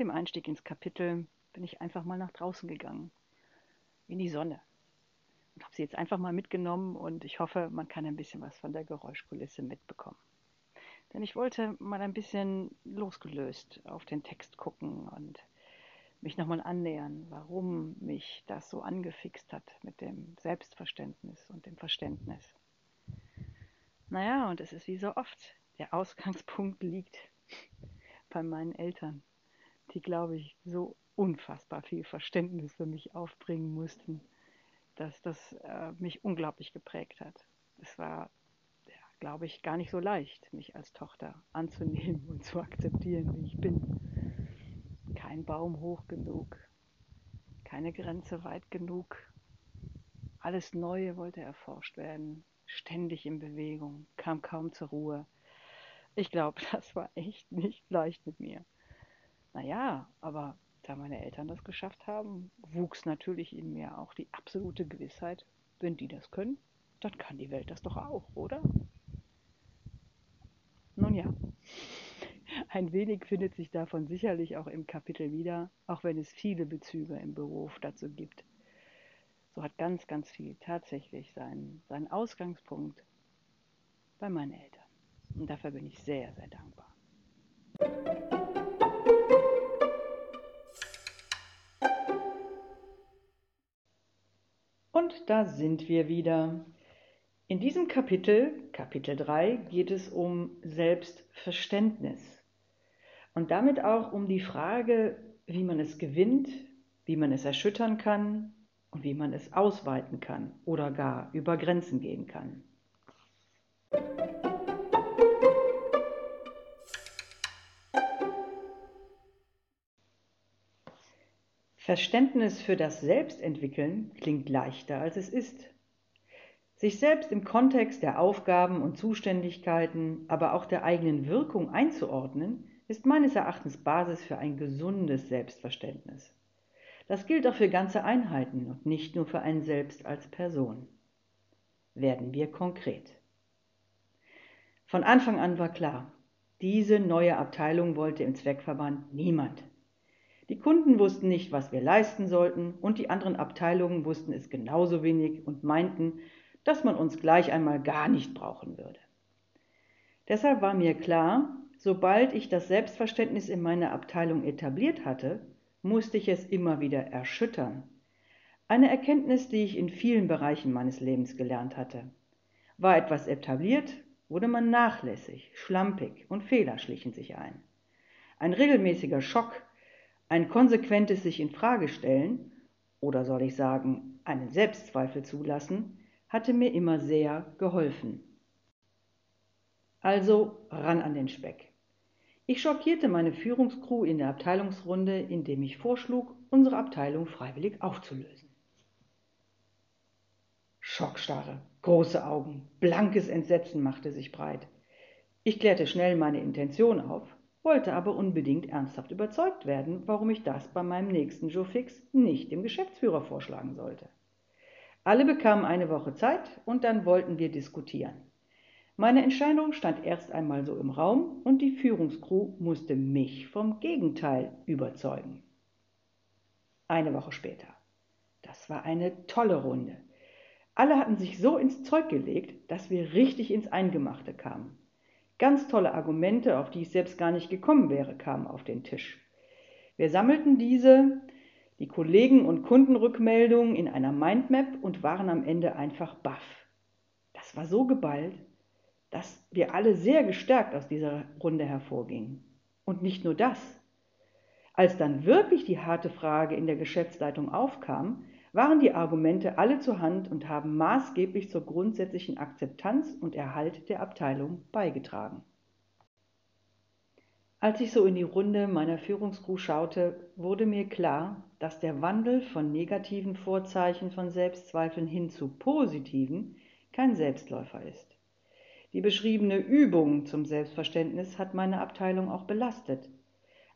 dem Einstieg ins Kapitel bin ich einfach mal nach draußen gegangen, in die Sonne. Und habe sie jetzt einfach mal mitgenommen und ich hoffe, man kann ein bisschen was von der Geräuschkulisse mitbekommen. Denn ich wollte mal ein bisschen losgelöst auf den Text gucken und mich nochmal annähern, warum mich das so angefixt hat mit dem Selbstverständnis und dem Verständnis. Naja, und es ist wie so oft, der Ausgangspunkt liegt bei meinen Eltern, die, glaube ich, so unfassbar viel Verständnis für mich aufbringen mussten, dass das äh, mich unglaublich geprägt hat. Es war, ja, glaube ich, gar nicht so leicht, mich als Tochter anzunehmen und zu akzeptieren, wie ich bin. Kein Baum hoch genug, keine Grenze weit genug. Alles Neue wollte erforscht werden, ständig in Bewegung, kam kaum zur Ruhe. Ich glaube, das war echt nicht leicht mit mir. Naja, aber da meine Eltern das geschafft haben, wuchs natürlich in mir auch die absolute Gewissheit, wenn die das können, dann kann die Welt das doch auch, oder? Nun ja, ein wenig findet sich davon sicherlich auch im Kapitel wieder, auch wenn es viele Bezüge im Beruf dazu gibt. So hat ganz, ganz viel tatsächlich seinen, seinen Ausgangspunkt bei meinen Eltern. Und dafür bin ich sehr, sehr dankbar. Und da sind wir wieder. In diesem Kapitel, Kapitel 3, geht es um Selbstverständnis und damit auch um die Frage, wie man es gewinnt, wie man es erschüttern kann und wie man es ausweiten kann oder gar über Grenzen gehen kann. Verständnis für das Selbstentwickeln klingt leichter, als es ist. Sich selbst im Kontext der Aufgaben und Zuständigkeiten, aber auch der eigenen Wirkung einzuordnen, ist meines Erachtens Basis für ein gesundes Selbstverständnis. Das gilt auch für ganze Einheiten und nicht nur für einen selbst als Person. Werden wir konkret. Von Anfang an war klar, diese neue Abteilung wollte im Zweckverband niemand. Die Kunden wussten nicht, was wir leisten sollten, und die anderen Abteilungen wussten es genauso wenig und meinten, dass man uns gleich einmal gar nicht brauchen würde. Deshalb war mir klar, sobald ich das Selbstverständnis in meiner Abteilung etabliert hatte, musste ich es immer wieder erschüttern. Eine Erkenntnis, die ich in vielen Bereichen meines Lebens gelernt hatte. War etwas etabliert, wurde man nachlässig, schlampig und Fehler schlichen sich ein. Ein regelmäßiger Schock ein konsequentes sich in Frage stellen, oder soll ich sagen, einen Selbstzweifel zulassen, hatte mir immer sehr geholfen. Also ran an den Speck. Ich schockierte meine Führungskrew in der Abteilungsrunde, indem ich vorschlug, unsere Abteilung freiwillig aufzulösen. Schockstarre, große Augen, blankes Entsetzen machte sich breit. Ich klärte schnell meine Intention auf, wollte aber unbedingt ernsthaft überzeugt werden, warum ich das bei meinem nächsten Joe Fix nicht dem Geschäftsführer vorschlagen sollte. Alle bekamen eine Woche Zeit und dann wollten wir diskutieren. Meine Entscheidung stand erst einmal so im Raum und die Führungskrew musste mich vom Gegenteil überzeugen. Eine Woche später. Das war eine tolle Runde. Alle hatten sich so ins Zeug gelegt, dass wir richtig ins Eingemachte kamen. Ganz tolle Argumente, auf die ich selbst gar nicht gekommen wäre, kamen auf den Tisch. Wir sammelten diese, die Kollegen- und Kundenrückmeldungen in einer Mindmap und waren am Ende einfach baff. Das war so geballt, dass wir alle sehr gestärkt aus dieser Runde hervorgingen. Und nicht nur das. Als dann wirklich die harte Frage in der Geschäftsleitung aufkam, waren die Argumente alle zur Hand und haben maßgeblich zur grundsätzlichen Akzeptanz und Erhalt der Abteilung beigetragen. Als ich so in die Runde meiner Führungskrew schaute, wurde mir klar, dass der Wandel von negativen Vorzeichen von Selbstzweifeln hin zu positiven kein Selbstläufer ist. Die beschriebene Übung zum Selbstverständnis hat meine Abteilung auch belastet,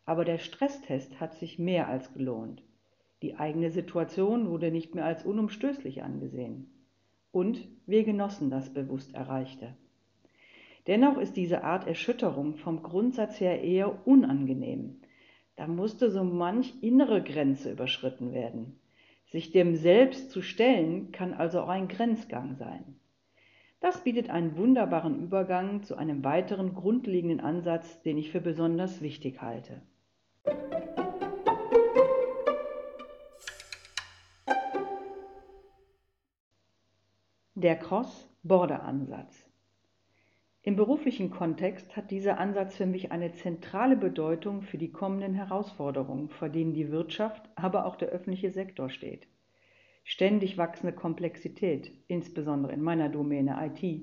aber der Stresstest hat sich mehr als gelohnt. Die eigene Situation wurde nicht mehr als unumstößlich angesehen. Und wir genossen das bewusst Erreichte. Dennoch ist diese Art Erschütterung vom Grundsatz her eher unangenehm, Da musste so manch innere Grenze überschritten werden. Sich dem Selbst zu stellen, kann also auch ein Grenzgang sein. Das bietet einen wunderbaren Übergang zu einem weiteren grundlegenden Ansatz, den ich für besonders wichtig halte. Der Cross-Border-Ansatz. Im beruflichen Kontext hat dieser Ansatz für mich eine zentrale Bedeutung für die kommenden Herausforderungen, vor denen die Wirtschaft, aber auch der öffentliche Sektor steht. Ständig wachsende Komplexität, insbesondere in meiner Domäne IT,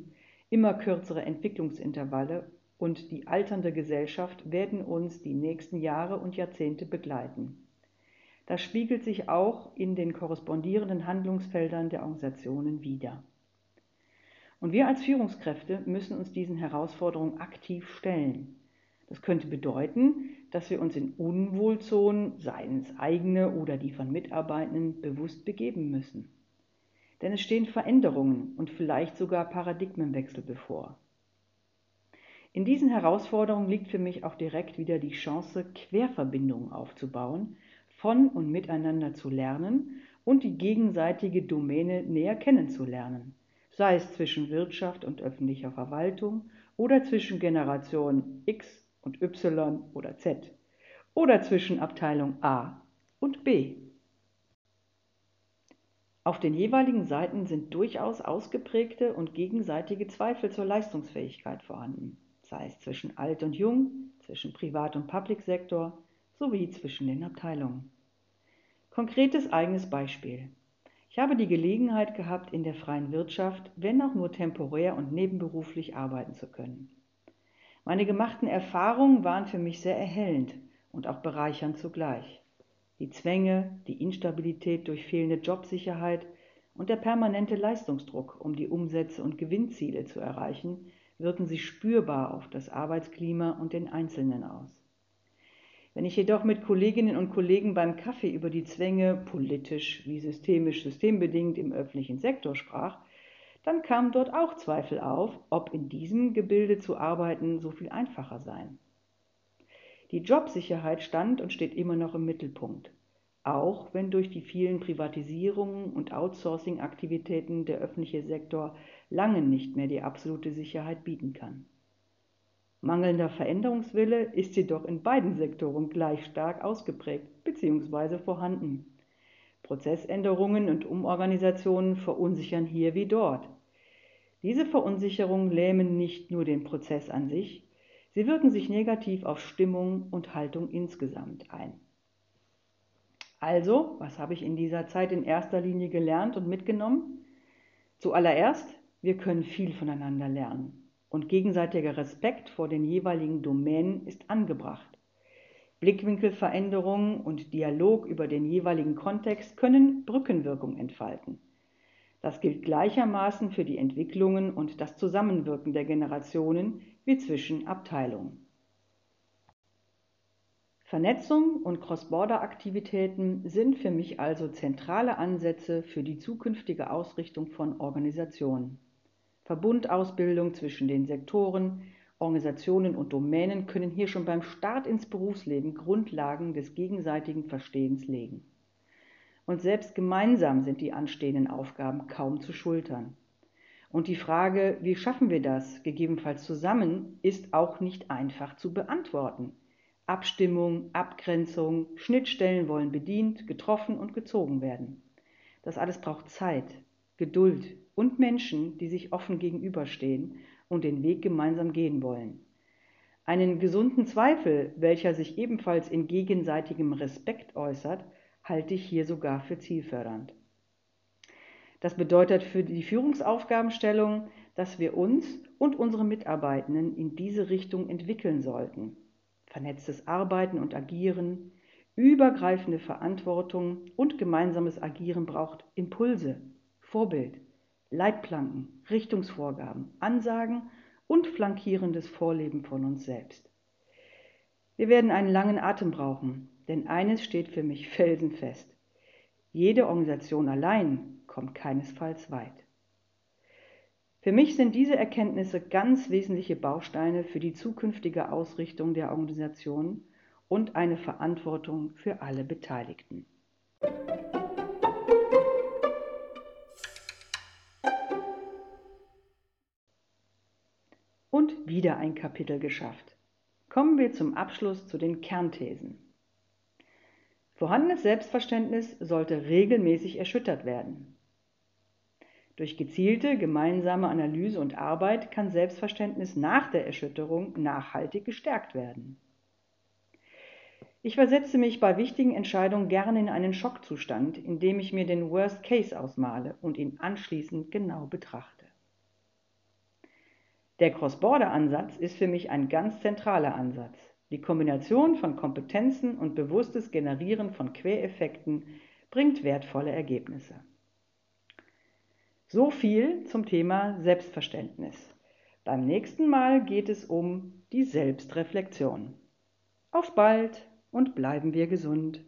immer kürzere Entwicklungsintervalle und die alternde Gesellschaft werden uns die nächsten Jahre und Jahrzehnte begleiten. Das spiegelt sich auch in den korrespondierenden Handlungsfeldern der Organisationen wider. Und wir als Führungskräfte müssen uns diesen Herausforderungen aktiv stellen. Das könnte bedeuten, dass wir uns in Unwohlzonen, seien es eigene oder die von Mitarbeitenden, bewusst begeben müssen. Denn es stehen Veränderungen und vielleicht sogar Paradigmenwechsel bevor. In diesen Herausforderungen liegt für mich auch direkt wieder die Chance, Querverbindungen aufzubauen, von und miteinander zu lernen und die gegenseitige Domäne näher kennenzulernen sei es zwischen Wirtschaft und öffentlicher Verwaltung oder zwischen Generation X und Y oder Z oder zwischen Abteilung A und B. Auf den jeweiligen Seiten sind durchaus ausgeprägte und gegenseitige Zweifel zur Leistungsfähigkeit vorhanden, sei es zwischen alt und jung, zwischen Privat- und Public-Sektor sowie zwischen den Abteilungen. Konkretes eigenes Beispiel. Ich habe die Gelegenheit gehabt, in der freien Wirtschaft, wenn auch nur temporär und nebenberuflich arbeiten zu können. Meine gemachten Erfahrungen waren für mich sehr erhellend und auch bereichernd zugleich. Die Zwänge, die Instabilität durch fehlende Jobsicherheit und der permanente Leistungsdruck, um die Umsätze und Gewinnziele zu erreichen, wirken sich spürbar auf das Arbeitsklima und den Einzelnen aus. Wenn ich jedoch mit Kolleginnen und Kollegen beim Kaffee über die Zwänge politisch wie systemisch systembedingt im öffentlichen Sektor sprach, dann kamen dort auch Zweifel auf, ob in diesem Gebilde zu arbeiten so viel einfacher sei. Die Jobsicherheit stand und steht immer noch im Mittelpunkt, auch wenn durch die vielen Privatisierungen und Outsourcing-Aktivitäten der öffentliche Sektor lange nicht mehr die absolute Sicherheit bieten kann. Mangelnder Veränderungswille ist jedoch in beiden Sektoren gleich stark ausgeprägt bzw. vorhanden. Prozessänderungen und Umorganisationen verunsichern hier wie dort. Diese Verunsicherungen lähmen nicht nur den Prozess an sich, sie wirken sich negativ auf Stimmung und Haltung insgesamt ein. Also, was habe ich in dieser Zeit in erster Linie gelernt und mitgenommen? Zuallererst, wir können viel voneinander lernen und gegenseitiger Respekt vor den jeweiligen Domänen ist angebracht. Blickwinkelveränderungen und Dialog über den jeweiligen Kontext können Brückenwirkung entfalten. Das gilt gleichermaßen für die Entwicklungen und das Zusammenwirken der Generationen wie zwischen Abteilungen. Vernetzung und Cross-Border-Aktivitäten sind für mich also zentrale Ansätze für die zukünftige Ausrichtung von Organisationen. Verbundausbildung zwischen den Sektoren, Organisationen und Domänen können hier schon beim Start ins Berufsleben Grundlagen des gegenseitigen Verstehens legen. Und selbst gemeinsam sind die anstehenden Aufgaben kaum zu schultern. Und die Frage, wie schaffen wir das, gegebenenfalls zusammen, ist auch nicht einfach zu beantworten. Abstimmung, Abgrenzung, Schnittstellen wollen bedient, getroffen und gezogen werden. Das alles braucht Zeit, Geduld und Menschen, die sich offen gegenüberstehen und den Weg gemeinsam gehen wollen. Einen gesunden Zweifel, welcher sich ebenfalls in gegenseitigem Respekt äußert, halte ich hier sogar für zielfördernd. Das bedeutet für die Führungsaufgabenstellung, dass wir uns und unsere Mitarbeitenden in diese Richtung entwickeln sollten. Vernetztes Arbeiten und Agieren, übergreifende Verantwortung und gemeinsames Agieren braucht Impulse, Vorbild, Leitplanken, Richtungsvorgaben, Ansagen und flankierendes Vorleben von uns selbst. Wir werden einen langen Atem brauchen, denn eines steht für mich felsenfest. Jede Organisation allein kommt keinesfalls weit. Für mich sind diese Erkenntnisse ganz wesentliche Bausteine für die zukünftige Ausrichtung der Organisation und eine Verantwortung für alle Beteiligten. Wieder ein Kapitel geschafft. Kommen wir zum Abschluss zu den Kernthesen. Vorhandenes Selbstverständnis sollte regelmäßig erschüttert werden. Durch gezielte gemeinsame Analyse und Arbeit kann Selbstverständnis nach der Erschütterung nachhaltig gestärkt werden. Ich versetze mich bei wichtigen Entscheidungen gerne in einen Schockzustand, indem ich mir den Worst Case ausmale und ihn anschließend genau betrachte. Der Cross-Border-Ansatz ist für mich ein ganz zentraler Ansatz. Die Kombination von Kompetenzen und bewusstes Generieren von Quereffekten bringt wertvolle Ergebnisse. So viel zum Thema Selbstverständnis. Beim nächsten Mal geht es um die Selbstreflexion. Auf bald und bleiben wir gesund.